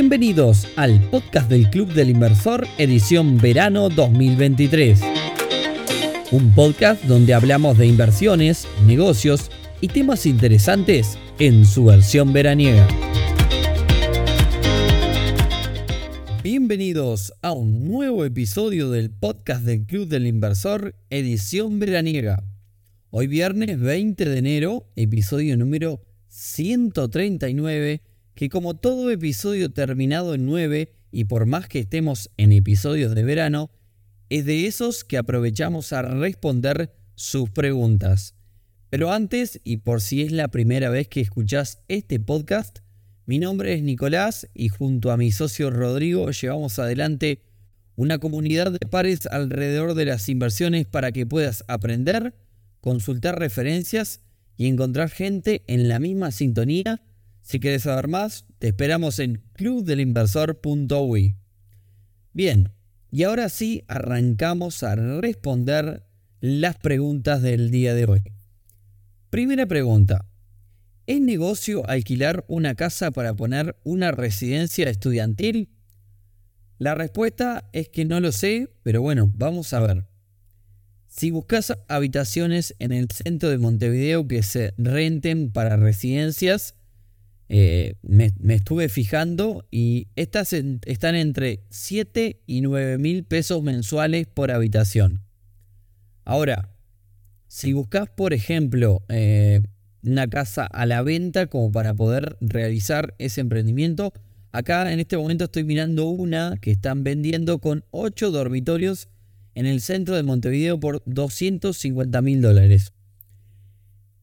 Bienvenidos al podcast del Club del Inversor edición verano 2023. Un podcast donde hablamos de inversiones, negocios y temas interesantes en su versión veraniega. Bienvenidos a un nuevo episodio del podcast del Club del Inversor edición veraniega. Hoy viernes 20 de enero, episodio número 139 que como todo episodio terminado en 9 y por más que estemos en episodios de verano, es de esos que aprovechamos a responder sus preguntas. Pero antes, y por si es la primera vez que escuchás este podcast, mi nombre es Nicolás y junto a mi socio Rodrigo llevamos adelante una comunidad de pares alrededor de las inversiones para que puedas aprender, consultar referencias y encontrar gente en la misma sintonía si quieres saber más, te esperamos en clubdelinversor.ui. Bien, y ahora sí arrancamos a responder las preguntas del día de hoy. Primera pregunta. ¿Es negocio alquilar una casa para poner una residencia estudiantil? La respuesta es que no lo sé, pero bueno, vamos a ver. Si buscas habitaciones en el centro de Montevideo que se renten para residencias, eh, me, estuve fijando y estas están entre 7 y 9 mil pesos mensuales por habitación. Ahora, si buscas, por ejemplo, eh, una casa a la venta como para poder realizar ese emprendimiento, acá en este momento estoy mirando una que están vendiendo con 8 dormitorios en el centro de Montevideo por 250 mil dólares.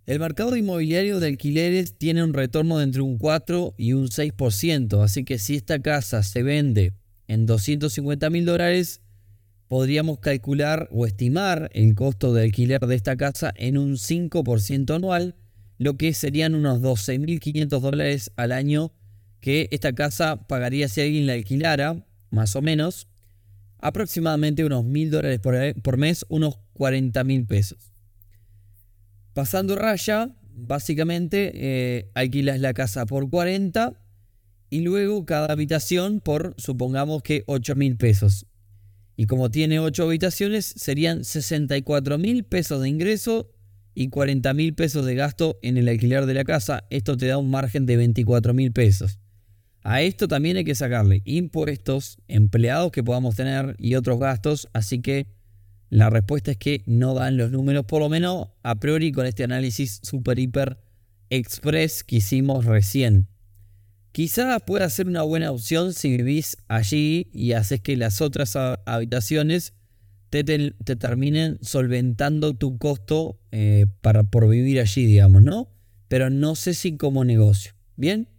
El mercado inmobiliario de alquileres tiene un retorno de entre un 4 y un 6%, así que si esta casa se vende en 250 mil dólares, podríamos calcular o estimar el costo de alquiler de esta casa en un 5% anual, lo que serían unos 12.500 dólares al año que esta casa pagaría si alguien la alquilara, más o menos, aproximadamente unos 1.000 dólares por, mes, unos 40 mil pesos. Pasando raya, básicamente eh, alquilas la casa por 40 y luego cada habitación por, supongamos que 8 mil pesos. Y como tiene 8 habitaciones, serían 64 mil pesos de ingreso y 40 mil pesos de gasto en el alquiler de la casa. Esto te da un margen de 24 mil pesos. A esto también hay que sacarle impuestos, empleados que podamos tener y otros gastos. Así que la respuesta es que no dan los números, por lo menos a priori con este análisis super hiper express que hicimos recién. Quizás pueda ser una buena opción si vivís allí y haces que las otras habitaciones te, terminen solventando tu costo eh, para, por vivir allí, digamos, ¿no? Pero no sé si como negocio. ¿Bien?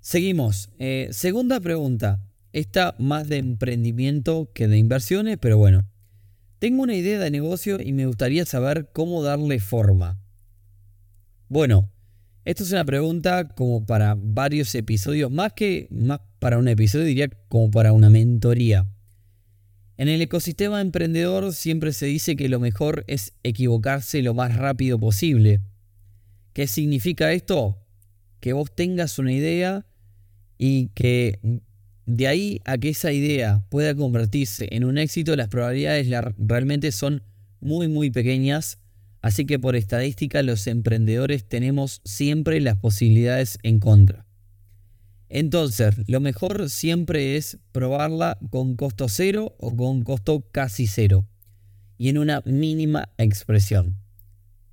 Seguimos. Eh, segunda pregunta. Esta más de emprendimiento que de inversiones, pero bueno. Tengo una idea de negocio y me gustaría saber cómo darle forma. Bueno, esto es una pregunta como para varios episodios, más que más para un episodio, diría como para una mentoría. En el ecosistema emprendedor siempre se dice que lo mejor es equivocarse lo más rápido posible. ¿Qué significa esto? Que vos tengas una idea y que de ahí a que esa idea pueda convertirse en un éxito, las probabilidades realmente son muy muy pequeñas, así que por estadística los emprendedores tenemos siempre las posibilidades en contra. Entonces, lo mejor siempre es probarla con costo cero o con costo casi cero y en una mínima expresión.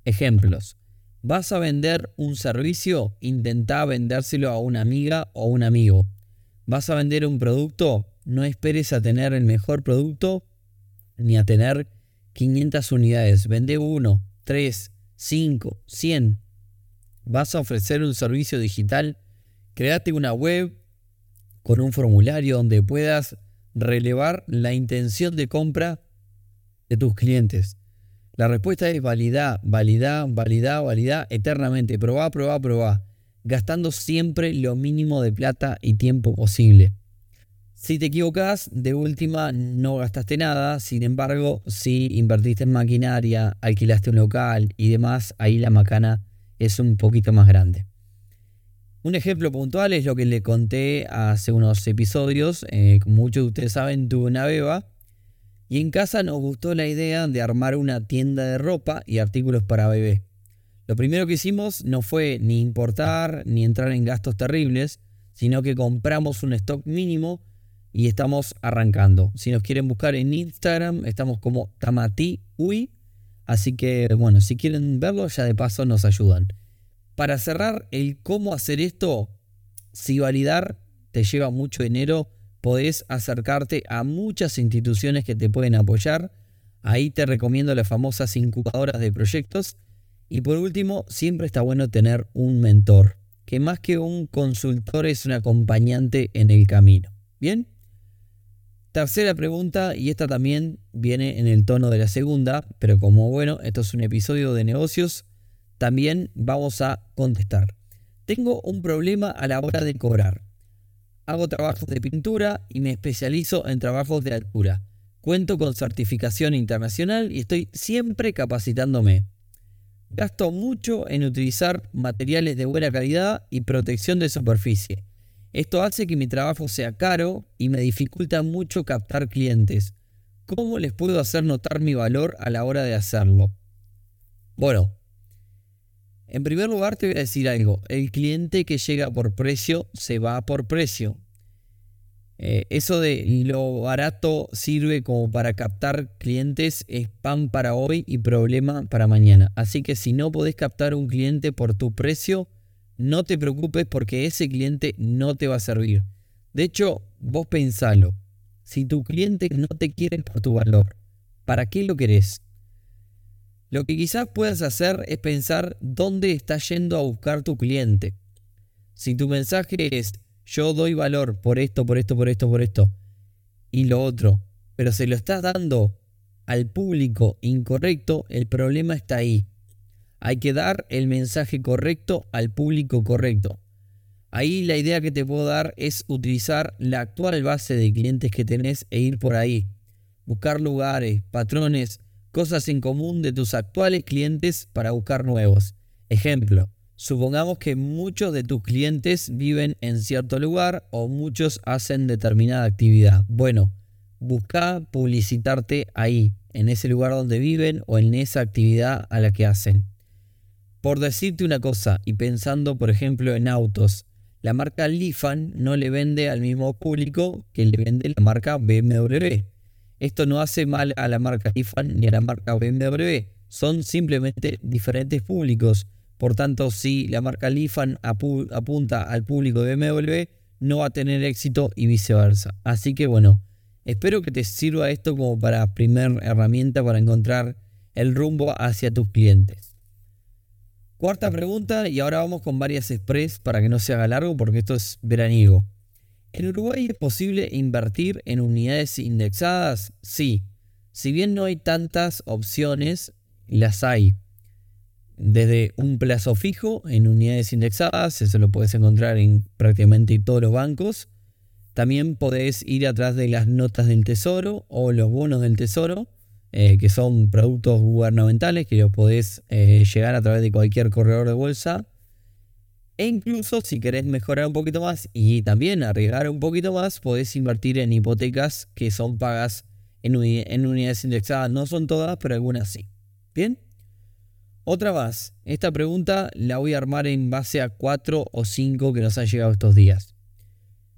Ejemplos. ¿Vas a vender un servicio? Intenta vendérselo a una amiga o un amigo. ¿Vas a vender un producto? No esperes a tener el mejor producto ni a tener 500 unidades. Vende uno, 3, 5, 100. ¿Vas a ofrecer un servicio digital? Créate una web con un formulario donde puedas relevar la intención de compra de tus clientes. La respuesta es validar, validar, validar, validar eternamente. Probá, probá, probá gastando siempre lo mínimo de plata y tiempo posible. Si te equivocas, de última no gastaste nada, sin embargo, si invertiste en maquinaria, alquilaste un local y demás, ahí la macana es un poquito más grande. Un ejemplo puntual es lo que le conté hace unos episodios. Eh, como muchos de ustedes saben, tuve una beba. Y en casa nos gustó la idea de armar una tienda de ropa y artículos para bebé. Lo primero que hicimos no fue ni importar ni entrar en gastos terribles, sino que compramos un stock mínimo y estamos arrancando. Si nos quieren buscar en Instagram, estamos como Tamati.ui. Así que, bueno, si quieren verlo, ya de paso nos ayudan. Para cerrar, el cómo hacer esto, si validar te lleva mucho dinero, podés acercarte a muchas instituciones que te pueden apoyar. Ahí te recomiendo las famosas incubadoras de proyectos. Y por último, siempre está bueno tener un mentor, que más que un consultor es un acompañante en el camino. ¿Bien? Tercera pregunta, y esta también viene en el tono de la segunda, pero como bueno, esto es un episodio de negocios, también vamos a contestar. Tengo un problema a la hora de cobrar. Hago trabajos de pintura y me especializo en trabajos de altura. Cuento con certificación internacional y estoy siempre capacitándome. Gasto mucho en utilizar materiales de buena calidad y protección de superficie. Esto hace que mi trabajo sea caro y me dificulta mucho captar clientes. ¿Cómo les puedo hacer notar mi valor a la hora de hacerlo? Bueno, en primer lugar te voy a decir algo. El cliente que llega por precio se va por precio. Eh, eso de lo barato sirve como para captar clientes es pan para hoy y problema para mañana. Así que si no podés captar un cliente por tu precio, no te preocupes porque ese cliente no te va a servir. De hecho, vos pensalo. Si tu cliente no te quiere por tu valor, ¿para qué lo querés? Lo que quizás puedas hacer es pensar dónde está yendo a buscar tu cliente. Si tu mensaje es yo doy valor por esto, por esto, por esto, por esto y lo otro, pero se lo estás dando al público incorrecto, el problema está ahí. Hay que dar el mensaje correcto al público correcto. Ahí la idea que te puedo dar es utilizar la actual base de clientes que tenés e ir por ahí. Buscar lugares, patrones, cosas en común de tus actuales clientes para buscar nuevos. Ejemplo, supongamos que muchos de tus clientes viven en cierto lugar o muchos hacen determinada actividad. Bueno, busca publicitarte ahí, en ese lugar donde viven o en esa actividad a la que hacen. Por decirte una cosa, y pensando por ejemplo en autos, la marca Lifan no le vende al mismo público que le vende la marca BMW. Esto no hace mal a la marca Lifan ni a la marca BMW, son simplemente diferentes públicos. Por tanto, si la marca Lifan apunta al público de BMW, no va a tener éxito y viceversa. Así que bueno, espero que te sirva esto como para primera herramienta para encontrar el rumbo hacia tus clientes. Cuarta pregunta, y ahora vamos con varias express para que no se haga largo porque esto es veraniego. ¿En Uruguay es posible invertir en unidades indexadas? Sí. Si bien no hay tantas opciones, las hay. Desde un plazo fijo en unidades indexadas, eso lo puedes encontrar en prácticamente todos los bancos. También podés ir atrás de las notas del tesoro o los bonos del tesoro eh, que son productos gubernamentales que los podés eh, llegar a través de cualquier corredor de bolsa. E incluso si querés mejorar un poquito más y también arriesgar un poquito más, podés invertir en hipotecas que son pagas en, en unidades indexadas. No son todas, pero algunas sí. Bien. Otra más. Esta pregunta la voy a armar en base a cuatro o cinco que nos han llegado estos días.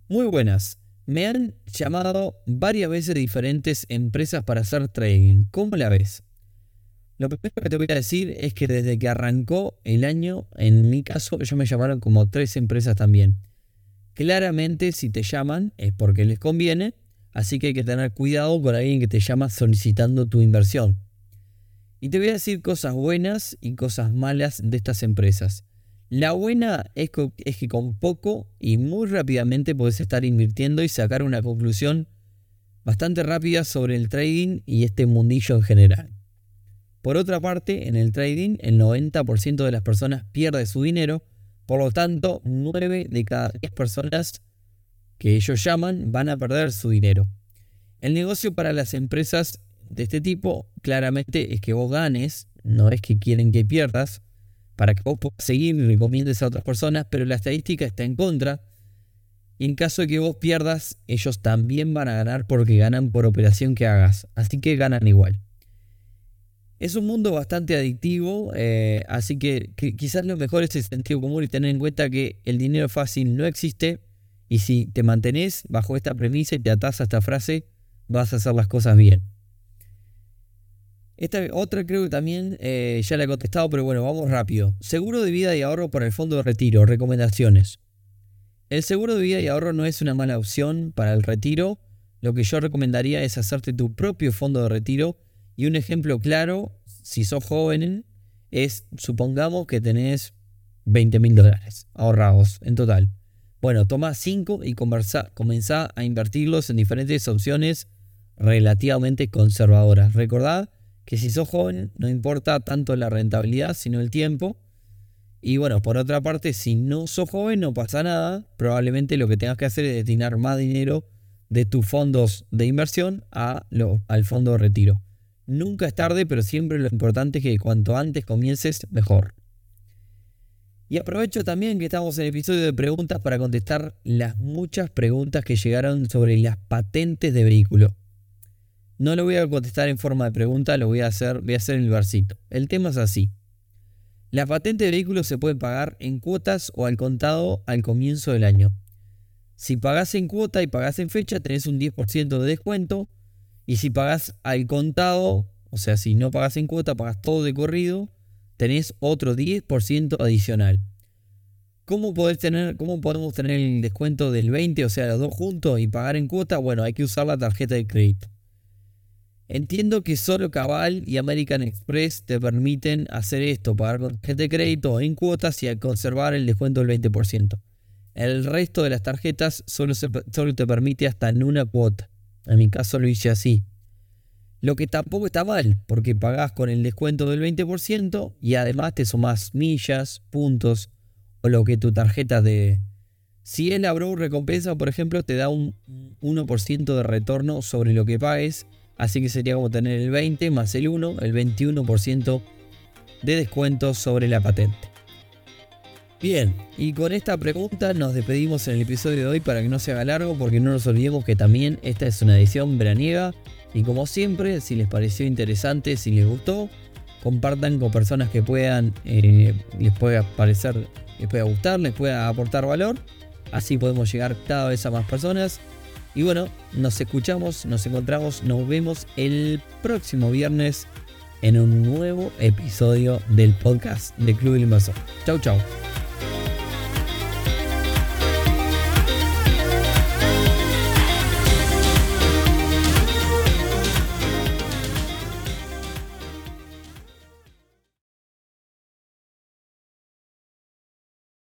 Muy buenas. Me han llamado varias veces diferentes empresas para hacer trading. ¿Cómo la ves? Lo primero que te voy a decir es que desde que arrancó el año, en mi caso, yo me llamaron como tres empresas también. Claramente, si te llaman es porque les conviene, así que hay que tener cuidado con alguien que te llama solicitando tu inversión. Y te voy a decir cosas buenas y cosas malas de estas empresas. La buena es que, con poco y muy rápidamente puedes estar invirtiendo y sacar una conclusión bastante rápida sobre el trading y este mundillo en general. Por otra parte, en el trading el 90% de las personas pierde su dinero, por lo tanto 9 de cada 10 personas que ellos llaman van a perder su dinero. El negocio para las empresas de este tipo claramente es que vos ganes, no es que quieren que pierdas, para que vos puedas seguir y recomiendes a otras personas, pero la estadística está en contra. Y en caso de que vos pierdas, ellos también van a ganar porque ganan por operación que hagas. Así que ganan igual. Es un mundo bastante adictivo, eh, así que, quizás lo mejor es el sentido común y tener en cuenta que el dinero fácil no existe. Y si te mantenés bajo esta premisa y te atás a esta frase, vas a hacer las cosas bien. Esta otra creo que también eh, ya la he contestado, pero bueno, vamos rápido. Seguro de vida y ahorro para el fondo de retiro. Recomendaciones. El seguro de vida y ahorro no es una mala opción para el retiro. Lo que yo recomendaría es hacerte tu propio fondo de retiro. Y un ejemplo claro, si sos joven, es supongamos que tenés 20 mil dólares ahorrados en total. Bueno, toma 5 y comenzá a invertirlos en diferentes opciones relativamente conservadoras. Recordad que si sos joven no importa tanto la rentabilidad, sino el tiempo. Y bueno, por otra parte, si no sos joven no pasa nada. Probablemente lo que tengas que hacer es destinar más dinero de tus fondos de inversión a al fondo de retiro. Nunca es tarde, pero siempre lo importante es que cuanto antes comiences, mejor. Y aprovecho también que estamos en el episodio de preguntas para contestar las muchas preguntas que llegaron sobre las patentes de vehículo. No lo voy a contestar en forma de pregunta, lo voy a hacer, voy a hacer en el versito. El tema es así. La patente de vehículo se puede pagar en cuotas o al contado al comienzo del año. Si pagás en cuota y pagás en fecha, tenés un 10% de descuento. Y si pagás al contado, o sea, si no pagás en cuota, pagás todo de corrido, tenés otro 10% adicional. ¿Cómo, ¿Cómo podemos tener el descuento del 20, o sea, los dos juntos y pagar en cuota? Bueno, hay que usar la tarjeta de crédito. Entiendo que solo Cabal y American Express te permiten hacer esto, pagar con tarjeta de crédito en cuotas y conservar el descuento del 20%. El resto de las tarjetas solo, solo te permite hasta en una cuota. En mi caso lo hice así. Lo que tampoco está mal, porque pagás con el descuento del 20% y además te sumas millas, puntos o lo que tu tarjeta de... Si es la Bro recompensa, por ejemplo, te da un 1% de retorno sobre lo que pagues Así que sería como tener el 20 más el 1, el 21% de descuento sobre la patente. Bien, y con esta pregunta nos despedimos en el episodio de hoy para que no se haga largo porque no nos olvidemos que también esta es una edición veraniega y como siempre, si les pareció interesante, si les gustó, compartan con personas que puedan, eh, les pueda parecer, les pueda gustar, les pueda aportar valor. Así podemos llegar cada vez a más personas y bueno, nos escuchamos, nos encontramos, nos vemos el próximo viernes en un nuevo episodio del podcast de Club del Inversor. Chau, chau.